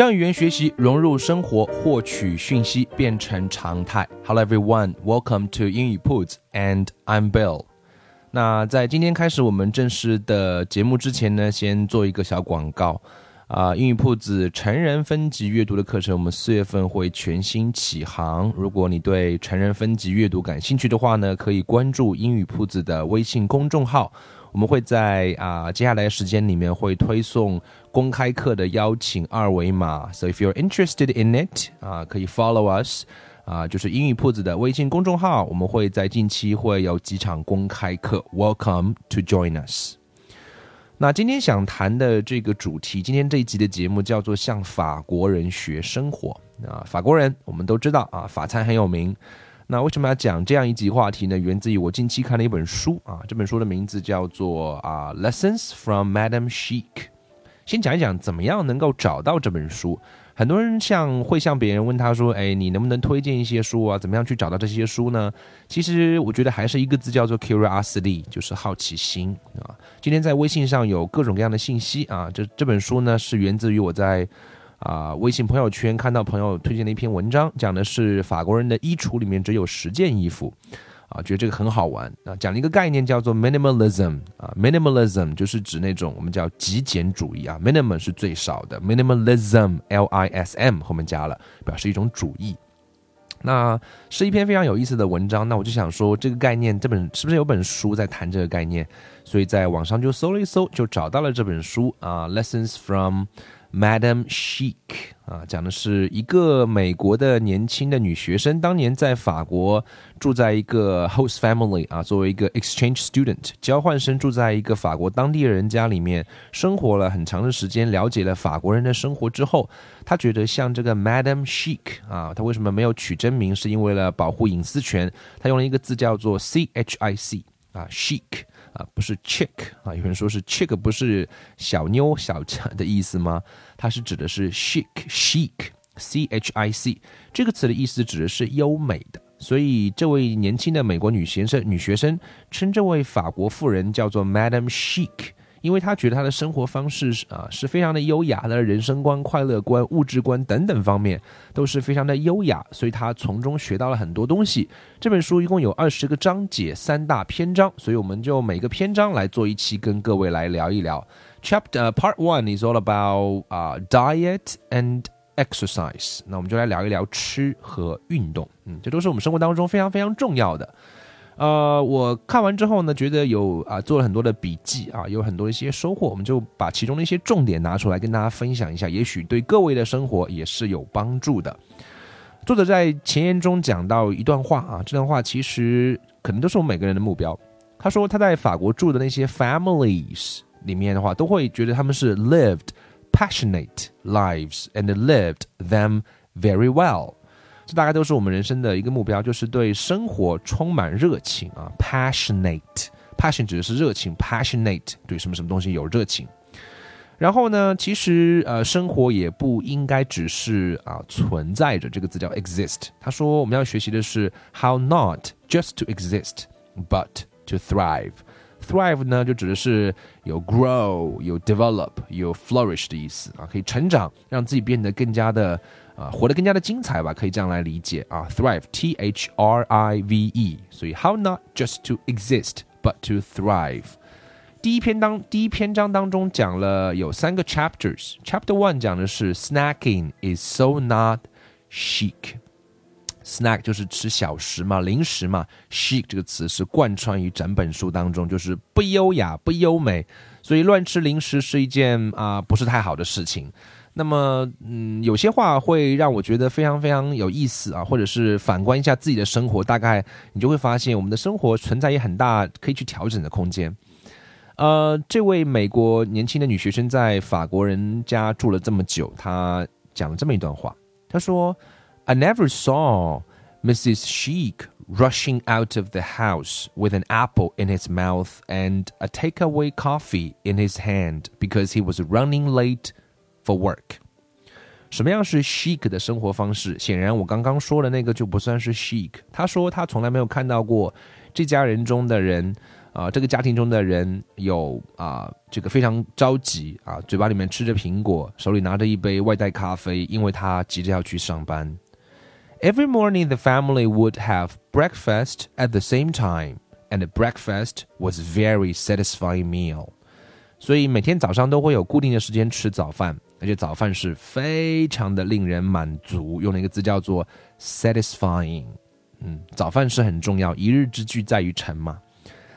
将语言学习融入生活，获取讯息变成常态。Hello everyone, welcome to 英语 Puts and I'm Bill。那在今天开始我们正式的节目之前呢，先做一个小广告啊！英语铺子成人分级阅读的课程，我们四月份会全新启航。如果你对成人分级阅读感兴趣的话呢，可以关注英语铺子的微信公众号。我们会在啊接下来时间里面会推送公开课的邀请二维码，so if you're interested in it 啊，可以 follow us 啊，就是英语铺子的微信公众号，我们会在近期会有几场公开课，welcome to join us。那今天想谈的这个主题，今天这一集的节目叫做向法国人学生活啊，法国人我们都知道啊，法餐很有名。那为什么要讲这样一集话题呢？源自于我近期看了一本书啊，这本书的名字叫做啊《Lessons from Madame Chic》。先讲一讲怎么样能够找到这本书。很多人像会向别人问他说：“哎，你能不能推荐一些书啊？怎么样去找到这些书呢？”其实我觉得还是一个字叫做 curiosity，就是好奇心啊。今天在微信上有各种各样的信息啊，这这本书呢是源自于我在。啊，微信朋友圈看到朋友推荐的一篇文章，讲的是法国人的衣橱里面只有十件衣服，啊，觉得这个很好玩啊。讲了一个概念叫做 minimalism，啊，minimalism 就是指那种我们叫极简主义啊，minimum 是最少的，minimalism，L I S M 后面加了，表示一种主义。那是一篇非常有意思的文章。那我就想说，这个概念，这本是不是有本书在谈这个概念？所以在网上就搜了一搜，就找到了这本书啊，Lessons from。Madam Chic 啊，讲的是一个美国的年轻的女学生，当年在法国住在一个 host family 啊，作为一个 exchange student 交换生，住在一个法国当地人家里面生活了很长的时间，了解了法国人的生活之后，她觉得像这个 Madam Chic 啊，她为什么没有取真名？是因为了保护隐私权，她用了一个字叫做 C H I C 啊，Chic。啊，不是 chick 啊，有人说是 chick，不是小妞小的意思吗？它是指的是 chic，chic，c h i c 这个词的意思指的是优美的，所以这位年轻的美国女学生、女学生称这位法国妇人叫做 Madam Chic。因为他觉得他的生活方式是啊是非常的优雅，的人生观、快乐观、物质观等等方面都是非常的优雅，所以他从中学到了很多东西。这本书一共有二十个章节，三大篇章，所以我们就每个篇章来做一期，跟各位来聊一聊。Chapter Part One is all about 啊 diet and exercise，那我们就来聊一聊吃和运动，嗯，这都是我们生活当中非常非常重要的。呃，我看完之后呢，觉得有啊，做了很多的笔记啊，有很多一些收获，我们就把其中的一些重点拿出来跟大家分享一下，也许对各位的生活也是有帮助的。作者在前言中讲到一段话啊，这段话其实可能都是我们每个人的目标。他说他在法国住的那些 families 里面的话，都会觉得他们是 lived passionate lives and lived them very well。这大概都是我们人生的一个目标，就是对生活充满热情啊，passionate，passion 指的是热情，passionate 对什么什么东西有热情。然后呢，其实呃，生活也不应该只是啊存在着，这个字叫 exist。他说我们要学习的是 how not just to exist，but to thrive。thrive 呢就指的是有 grow、有 develop、有 flourish 的意思啊，可以成长，让自己变得更加的。啊，活得更加的精彩吧，可以这样来理解啊。Thrive，T H R I V E，所以 How not just to exist but to thrive。第一篇当第一篇章当中讲了有三个 chapters。Chapter one 讲的是 Snacking is so not chic。Snack 就是吃小食嘛，零食嘛。Chic 这个词是贯穿于整本书当中，就是不优雅、不优美，所以乱吃零食是一件啊不是太好的事情。那么，嗯，有些话会让我觉得非常非常有意思啊，或者是反观一下自己的生活，大概你就会发现，我们的生活存在也很大可以去调整的空间。 呃，这位美国年轻的女学生在法国人家住了这么久，她讲了这么一段话。她说：“I never saw Mrs. Sheik rushing out of the house with an apple in his mouth and a takeaway coffee in his hand because he was running late for work。”什么样是 chic 的生活方式？显然，我刚刚说的那个就不算是 chic。他说他从来没有看到过这家人中的人。啊，这个家庭中的人有啊，这个非常着急啊，嘴巴里面吃着苹果，手里拿着一杯外带咖啡，因为他急着要去上班。Every morning, the family would have breakfast at the same time, and the breakfast was very satisfying meal. 所以每天早上都会有固定的时间吃早饭， 而且早饭是非常的令人满足。用了一个字叫做 satisfying。嗯，早饭是很重要，一日之计在于晨嘛。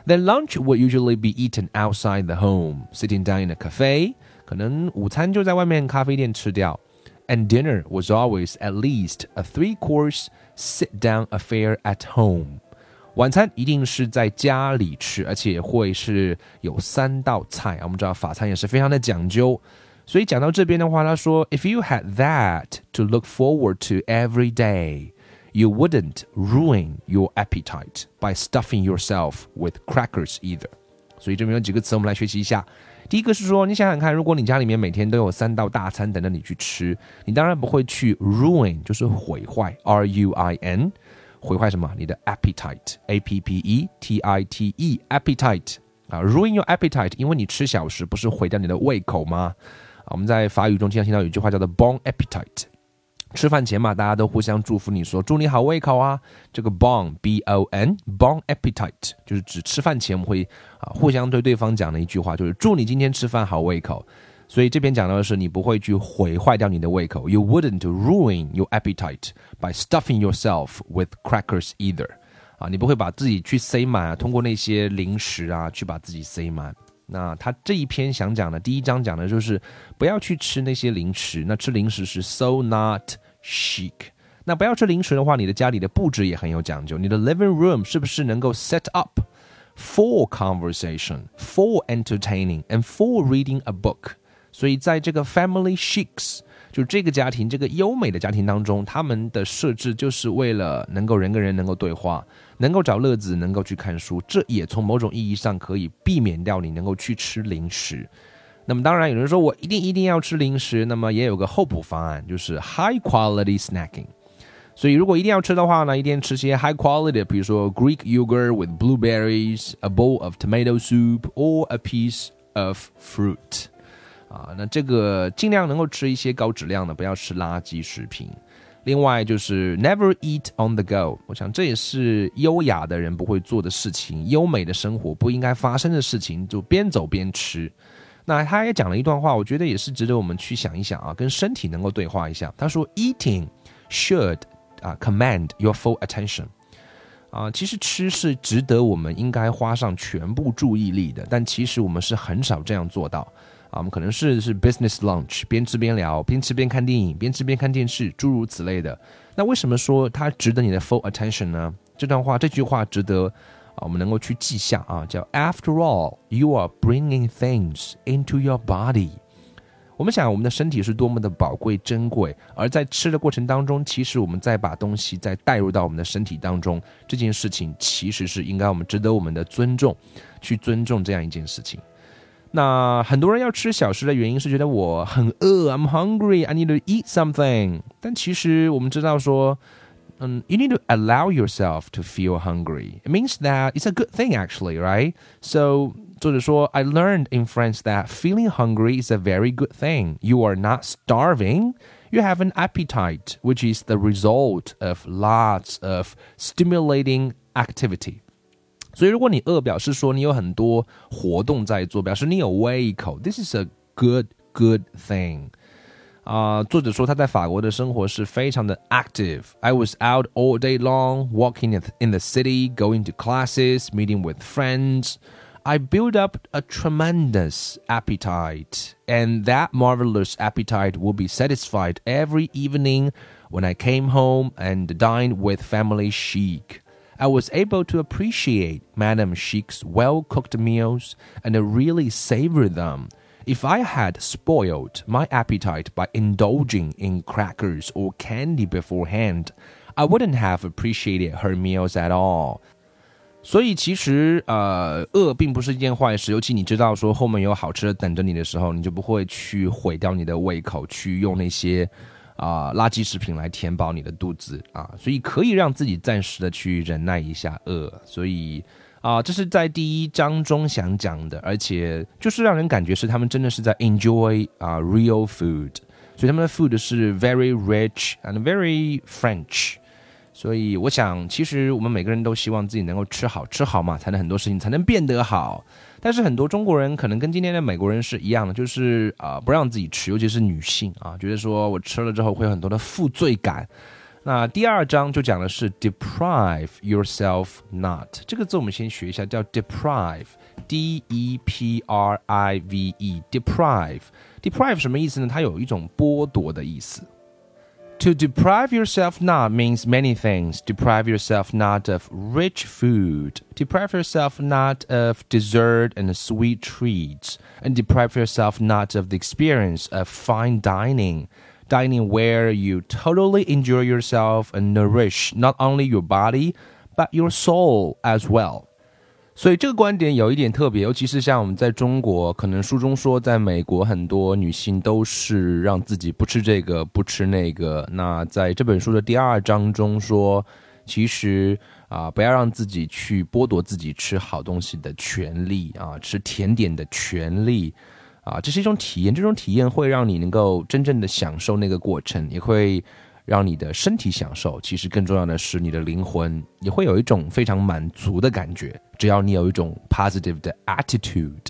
then lunch would usually be eaten outside the home, sitting down in a cafe. 可能午餐就在外面咖啡店吃掉。And dinner was always at least a three-course sit-down affair at home. 晚餐一定是在家里吃，而且会是有三道菜。我们知道法餐也是非常的讲究，所以讲到这边的话，他说：“If you had that to look forward to every day。” you wouldn't ruin your appetite by stuffing yourself with crackers either。所以这边有几个词，我们来学习一下。第一个是说，你想想看，如果你家里面每天都有三道大餐等着你去吃，你当然不会去 ruin，就是毁坏，r u i n，毁坏什么？你的 appetite，a p p e t i t e，appetite 啊，ruin your appetite，因为你吃小食不是毁掉你的胃口吗？ 啊，我们在法语中经常听到有一句话叫做 bon appetite。吃饭前嘛，大家都互相祝福，你说祝你好胃口啊。这个 bon b o n bon appetite 就是指吃饭前我们会啊互相对对方讲的一句话，就是祝你今天吃饭好胃口。所以这边讲到的是你不会去毁坏掉你的胃口，you wouldn't ruin your appetite by stuffing yourself with crackers either。啊，你不会把自己去塞满啊，通过那些零食啊去把自己塞满。那他这一篇想讲的第一章讲的就是不要去吃那些零食。那吃零食是 so not。chic。那不要吃零食的话，你的家里的布置也很有讲究。你的 living room 是不是能够 set up for conversation, for entertaining, and for reading a book？所以在这个 family chics，就这个家庭这个优美的家庭当中，他们的设置就是为了能够人跟人能够对话，能够找乐子，能够去看书。这也从某种意义上可以避免掉你能够去吃零食。那么当然，有人说我一定一定要吃零食，那么也有个候补方案，就是 high quality snacking。所以如果一定要吃的话呢，一定吃些 high quality，比如说 Greek yogurt with blueberries, a bowl of tomato soup, or a piece of fruit。啊，那这个尽量能够吃一些高质量的，不要吃垃圾食品。另外就是 never eat on the go，我想这也是优雅的人不会做的事情，优美的生活不应该发生的事情，就边走边吃。那他也讲了一段话，我觉得也是值得我们去想一想啊，跟身体能够对话一下。他说：“Eating should 啊 command your full attention 啊，其实吃是值得我们应该花上全部注意力的，但其实我们是很少这样做到啊。我们可能是是 business lunch，边吃边聊，边吃边看电影，边吃边看电视，诸如此类的。那为什么说它值得你的 full attention 呢？这段话，这句话值得。”啊，我们能够去记下啊，叫 After all, you are bringing things into your body。我们想，我们的身体是多么的宝贵珍贵，而在吃的过程当中，其实我们再把东西再带入到我们的身体当中，这件事情其实是应该我们值得我们的尊重，去尊重这样一件事情。那很多人要吃小食的原因是觉得我很饿，I'm hungry, I need to eat something。但其实我们知道说。um, you need to allow yourself to feel hungry. It means that it's a good thing, actually, right? So, 作者说, I learned in France that feeling hungry is a very good thing. You are not starving. You have an appetite, which is the result of lots of stimulating activity. 所以，如果你饿，表示说你有很多活动在做，表示你有胃口。This is a good, good thing. 啊，作者说他在法国的生活是非常的 active. I was out all day long, walking in the city, going to classes, meeting with friends. I built up a tremendous appetite, and that marvelous appetite will be satisfied every evening when I came home and dined with family chic. I was able to appreciate Madame Chic's well cooked meals and really savor them. If I had spoiled my appetite by indulging in crackers or candy beforehand, I wouldn't have appreciated her meals at all. 所以其实呃，饿并不是一件坏事，尤其你知道说后面有好吃的等着你的时候，你就不会去毁掉你的胃口，去用那些 啊垃圾食品来填饱你的肚子啊。所以可以让自己暂时的去忍耐一下饿。所以啊，这是在第一章中想讲的，而且就是让人感觉是他们真的是在 enjoy 啊 real food，所以他们的 food 是 very rich and very French。所以我想，其实我们每个人都希望自己能够吃好吃好嘛，才能很多事情才能变得好。但是很多中国人可能跟今天的美国人是一样的，就是啊不让自己吃，尤其是女性啊，觉得说我吃了之后会有很多的负罪感。那第二章就讲的是 deprive yourself not 这个字，我们先学一下，叫 deprive，d e p r i v e，deprive，deprive 什么意思呢？它有一种剥夺的意思。To deprive yourself not means many things. Deprive yourself not of rich food. Deprive yourself not of dessert and sweet treats. And deprive yourself not of the experience of fine dining. Dining where you totally enjoy yourself and nourish not only your body, but your soul as well. 所以这个观点有一点特别，尤其是像我们在中国，可能书中说，在美国很多女性都是让自己不吃这个不吃那个。那在这本书的第二章中说，其实啊，不要让自己去剥夺自己吃好东西的权利啊，吃甜点的权利啊，这是一种体验，这种体验会让你能够真正的享受那个过程，也会。让你的身体享受，其实更重要的是你的灵魂也会有一种非常满足的感觉。只要你有一种 positive 的 attitude。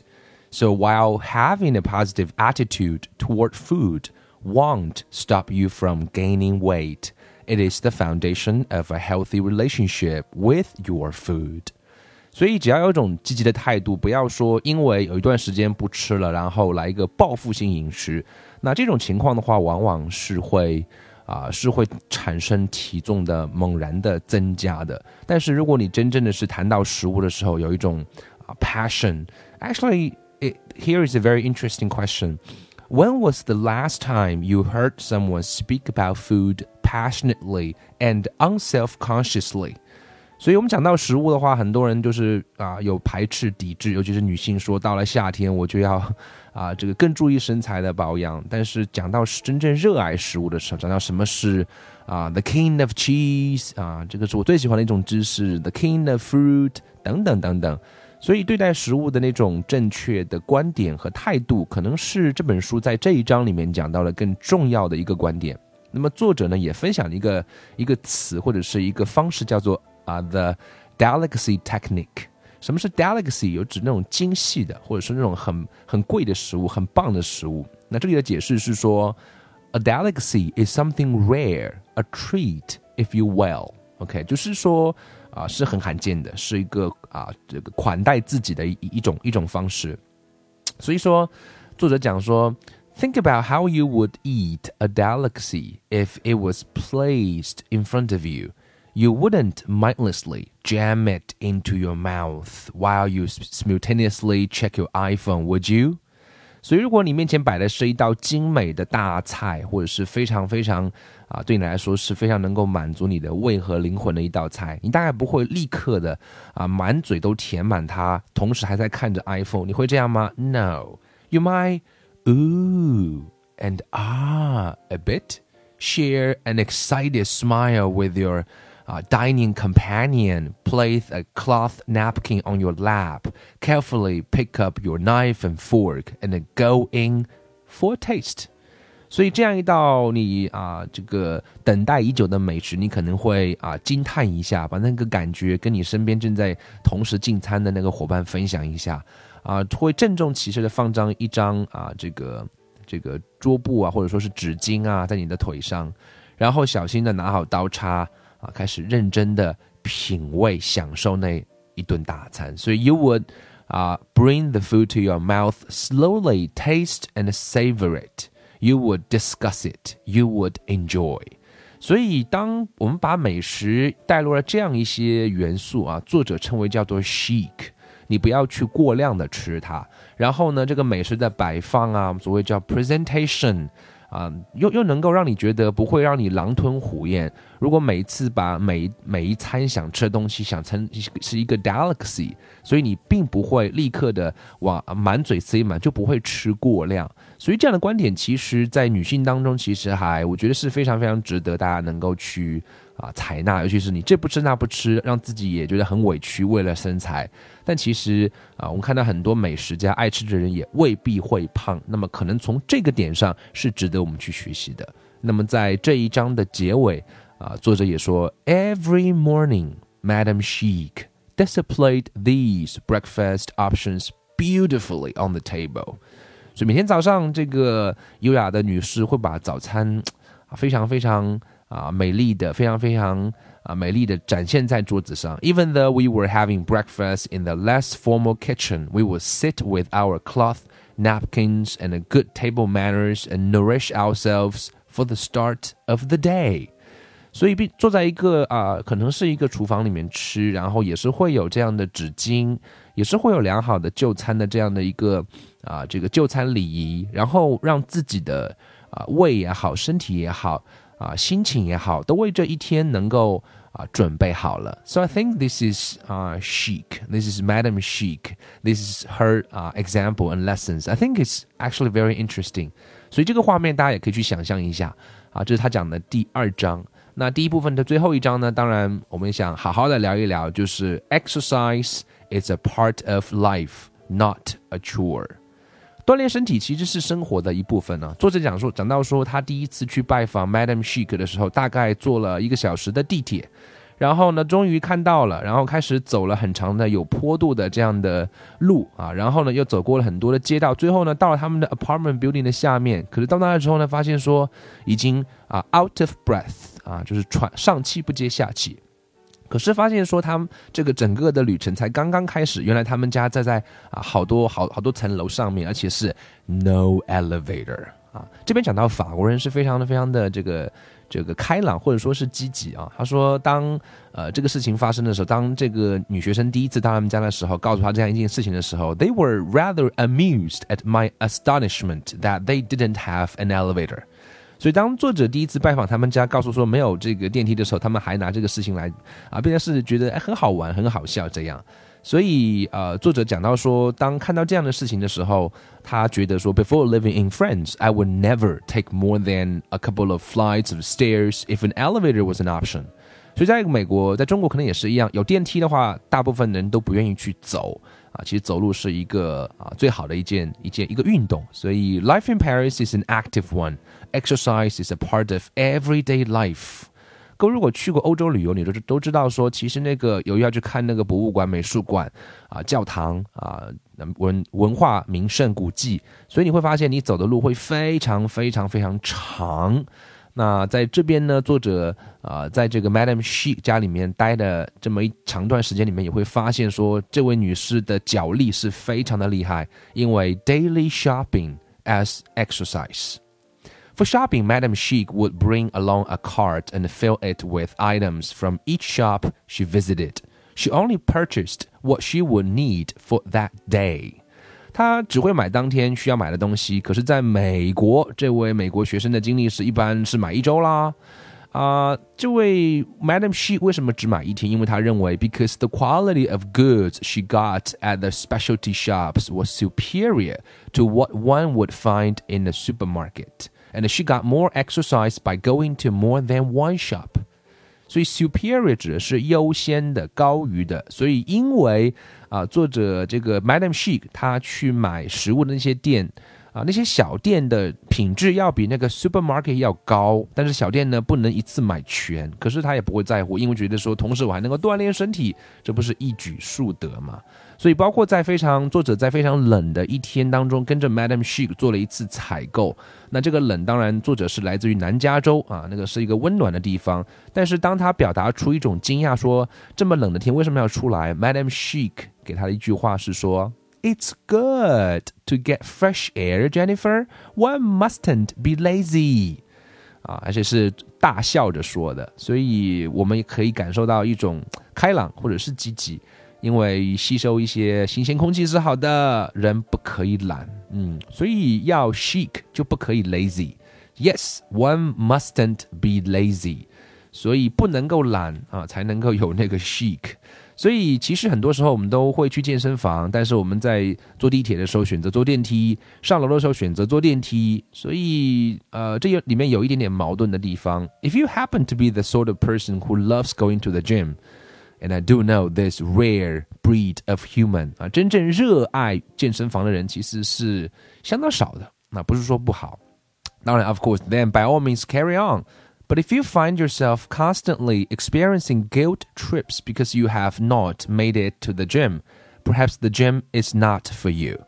So while having a positive attitude toward food won't stop you from gaining weight, it is the foundation of a healthy relationship with your food. 所以只要有一种积极的态度，不要说因为有一段时间不吃了，然后来一个报复性饮食。那这种情况的话，往往是会。啊，是会产生体重的猛然的增加的。但是如果你真正的是谈到食物的时候，有一种啊 passion，actually it here is a very interesting question. When was the last time you heard someone speak about food passionately and unself-consciously? 所以，我们讲到食物的话，很多人就是啊有排斥、抵制，尤其是女性，说到了夏天我就要啊这个更注意身材的保养。但是讲到真正热爱食物的时候，讲到什么是啊 the king of cheese 啊，这个是我最喜欢的一种知识，the king of fruit 等等等等。所以，对待食物的那种正确的观点和态度，可能是这本书在这一章里面讲到了更重要的一个观点。那么，作者呢也分享了一个一个词或者是一个方式，叫做。啊，the delicacy technique。什么是 delicacy？有指那种精细的，或者是那种很很贵的食物，很棒的食物。那这里的解释是说，a delicacy is something rare, a treat, if you will。OK，就是说啊，是很罕见的，是一个啊这个款待自己的一一种一种方式。所以说，作者讲说，think about how you would eat a delicacy if it was placed in front of you。 you wouldn't mindlessly jam it into your mouth while you simultaneously check your iPhone, would you? 所以，如果你面前摆的是一道精美的大菜，或者是非常非常啊，对你来说是非常能够满足你的胃和灵魂的一道菜，你大概不会立刻的啊满嘴都填满它，同时还在看着 iPhone。你会这样吗？No, you might ooh and ah a bit, share an excited smile with your uh, dining companion, place a cloth napkin on your lap, carefully pick up your knife and fork, and go in for taste. 所以这样一道你啊，这个等待已久的美食，你可能会啊惊叹一下，把那个感觉跟你身边正在同时进餐的那个伙伴分享一下，啊，会郑重其事的放张一张啊这个这个桌布啊，或者说是纸巾啊，在你的腿上，然后小心的拿好刀叉。啊，开始认真的品味、享受那一顿大餐。所以，you would 啊、，bring the food to your mouth slowly, taste and savor it. You would discuss it. You would enjoy. 所以，当我们把美食带入了这样一些元素啊，作者称为叫做 chic，你不要去过量的吃它。然后呢，这个美食的摆放啊，所谓叫 presentation。啊，又又能够让你觉得不会让你狼吞虎咽。如果每次把每每一餐想吃的东西想成是一个 delicacy，所以你并不会立刻的往满嘴塞满，就不会吃过量。所以这样的观点，其实在女性当中，其实还我觉得是非常非常值得大家能够去。啊，采纳，尤其是你这不吃那不吃，让自己也觉得很委屈，为了身材。但其实啊，我们看到很多美食家爱吃的人也未必会胖。那么可能从这个点上是值得我们去学习的。那么在这一章的结尾啊，作者也说，Every morning, Madam Chic displayed these breakfast options beautifully on the table。所以每天早上，这个优雅的女士会把早餐啊，非常非常。啊，美丽的，非常非常啊，美丽的展现在桌子上。Even though we were having breakfast in the less formal kitchen, we would sit with our cloth, napkins, and good table manners and nourish ourselves for the start of the day. 所以，坐在一个啊，可能是一个厨房里面吃，然后也是会有这样的纸巾，也是会有良好的就餐的这样的一个啊，这个就餐礼仪，然后让自己的啊胃也好，身体也好。 啊，心情也好，都为这一天能够啊准备好了。So I think this is uh, chic. This is Madam Chic. This is her uh, example and lessons. I think it's actually very interesting. 所以这个画面大家也可以去想象一下啊，这是他讲的第二章。那第一部分的最后一章呢，当然我们想好好的聊一聊，就是 exercise is a part of life, not a chore. 锻炼身体其实是生活的一部分呢。作者讲说，讲到说他第一次去拜访 Madam Chic 的时候，大概坐了一个小时的地铁，然后呢，终于看到了，然后开始走了很长的有坡度的这样的路啊，然后呢，又走过了很多的街道，最后呢，到了他们的 apartment building 的下面。可是到那之后呢，发现说已经啊 out of breath 啊，就是喘上气不接下气。可是发现说，他们这个整个的旅程才刚刚开始。原来他们家在在啊，好多好好多层楼上面，而且是 no elevator 啊。这边讲到法国人是非常的非常的这个这个开朗，或者说是积极啊。他说，当呃这个事情发生的时候，当这个女学生第一次到他们家的时候，告诉他这样一件事情的时候，they were rather amused at my astonishment that they didn't have an elevator。所以，当作者第一次拜访他们家，告诉说没有这个电梯的时候，他们还拿这个事情来啊，变成是觉得哎很好玩、很好笑这样。所以，呃，作者讲到说，当看到这样的事情的时候，他觉得说，Before living in France, I would never take more than a couple of flights of stairs if an elevator was an option。 所以，在美国，在中国可能也是一样，有电梯的话，大部分人都不愿意去走。啊，其实走路是一个啊最好的一件一件一个运动，所以 life in Paris is an active one. Exercise is a part of everyday life. 各位如果去过欧洲旅游，你都都知道说，其实那个由于要去看那个博物馆、美术馆啊、教堂啊、文文化名胜古迹，所以你会发现你走的路会非常非常非常长。那在这边呢，作者啊，在这个 Madam She 家里面待的这么一长段时间里面，也会发现说，这位女士的脚力是非常的厉害，因为 daily shopping as exercise。For shopping, Madam Sheik would bring along a cart and fill it with items from each shop she visited. She only purchased what she would need for that day. 他只会买当天需要买的东西，可是在美国，这位美国学生的经历是一般是买一周啦。啊，这位 Madam She 为什么只买一天？因为他认为，because the quality of goods she got at the specialty shops was superior to what one would find in the supermarket, and she got more exercise by going to more than one shop. 所以 superior 指的是优先的、高于的。所以因为啊，作者这个 Madam Sheik 他去买食物的那些店啊，那些小店的品质要比那个 supermarket 要高，但是小店呢不能一次买全。可是他也不会在乎，因为觉得说，同时我还能够锻炼身体，这不是一举数得吗？所以，包括在非常作者在非常冷的一天当中，跟着 Madam She 做了一次采购。那这个冷，当然作者是来自于南加州啊，那个是一个温暖的地方。但是当他表达出一种惊讶，说这么冷的天为什么要出来？Madam She 给他的一句话是说：“It's good to get fresh air, Jennifer. One mustn't be lazy.” 啊，而且是大笑着说的，所以我们也可以感受到一种开朗或者是积极，因为吸收一些新鲜空气是好的。人不可以懒，嗯，所以要 chic 就不可以 lazy。Yes, one mustn't be lazy，所以不能够懒啊，才能够有那个 chic。所以其实很多时候我们都会去健身房，但是我们在坐地铁的时候选择坐电梯，上楼的时候选择坐电梯。所以呃，这里面有一点点矛盾的地方。If you happen to be the sort of person who loves going to the gym, and I do know this rare breed of human 啊，真正热爱健身房的人其实是相当少的。那不是说不好，当然，of course, then by all means carry on. But if you find yourself constantly experiencing guilt trips because you have not made it to the gym, perhaps the gym is not for you.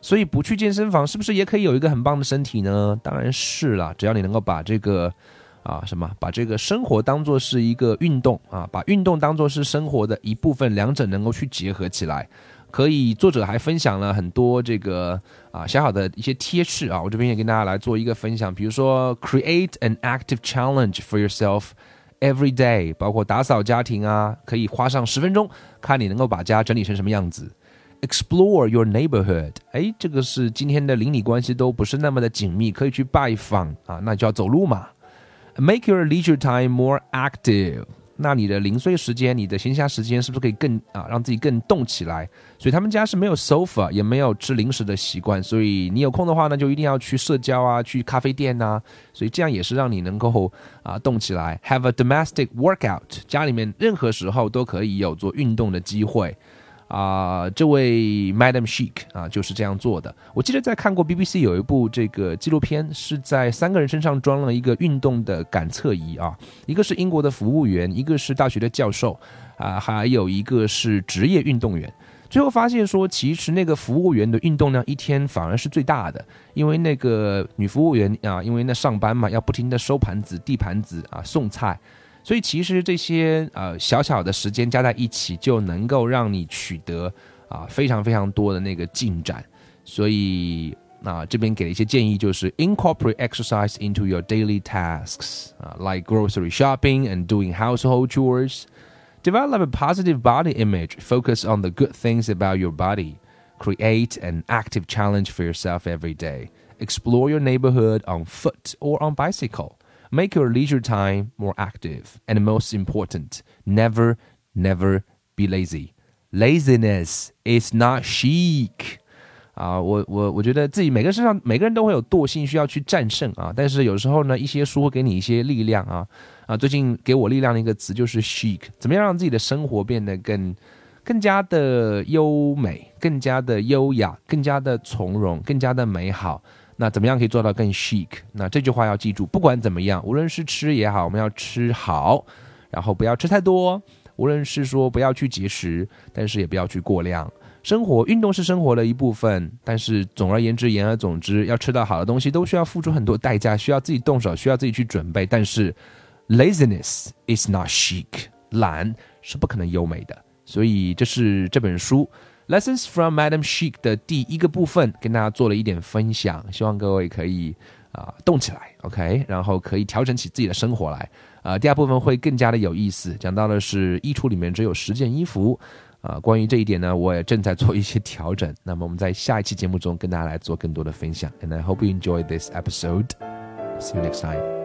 所以不去健身房是不是也可以有一个很棒的身体呢？当然是了，只要你能够把这个 啊什么，把这个生活当做是一个运动啊，把运动当做是生活的一部分，两者能够去结合起来。可以，作者还分享了很多这个啊小小的一些贴士啊，我这边也跟大家来做一个分享。比如说，create an active challenge for yourself every day，包括打扫家庭啊，可以花上十分钟，看你能够把家整理成什么样子。Explore your neighborhood，哎，这个是今天的邻里关系都不是那么的紧密，可以去拜访啊，那就要走路嘛。Make your leisure time more active。那你的零碎时间，你的闲暇时间是不是可以更啊，让自己更动起来？所以他们家是没有 sofa，也没有吃零食的习惯。所以你有空的话呢，就一定要去社交啊，去咖啡店呐。所以这样也是让你能够啊动起来。Have a domestic workout，家里面任何时候都可以有做运动的机会。啊，这位 Madam Chic 啊，就是这样做的。我记得在看过 BBC 有一部这个纪录片，是在三个人身上装了一个运动的感测仪啊，一个是英国的服务员，一个是大学的教授，啊，还有一个是职业运动员。最后发现说，其实那个服务员的运动量一天反而是最大的，因为那个女服务员啊，因为那上班嘛，要不停的收盘子、递盘子啊、送菜。所以其实这些呃小小的时间加在一起，就能够让你取得啊非常非常多的那个进展。所以啊这边给了一些建议，就是 incorporate exercise into your daily tasks 啊，like grocery shopping and doing household chores. Develop a positive body image. Focus on the good things about your body. Create an active challenge for yourself every day. Explore your neighborhood on foot or on bicycle. Make your leisure time more active, and most important, never, never be lazy. Laziness is not chic. 啊，我我我觉得自己每个身上每个人都会有惰性需要去战胜啊，但是有时候呢，一些书会给你一些力量啊啊，最近给我力量的一个词就是 chic，怎么样让自己的生活变得更更加的优美，更加的优雅，更加的从容，更加的美好。那怎么样可以做到更 chic？那这句话要记住，不管怎么样，无论是吃也好，我们要吃好，然后不要吃太多；无论是说不要去节食，但是也不要去过量。生活运动是生活的一部分，但是总而言之，言而总之，要吃到好的东西都需要付出很多代价，需要自己动手，需要自己去准备。但是 laziness is not chic，懒是不可能优美的。所以这是这本书。Lessons from Madam Chic 的第一个部分跟大家做了一点分享，希望各位可以啊动起来，OK，然后可以调整起自己的生活来。啊，第二部分会更加的有意思，讲到的是衣橱里面只有十件衣服。啊，关于这一点呢，我也正在做一些调整。那么我们在下一期节目中跟大家来做更多的分享。And I hope you enjoy this episode. See you next time.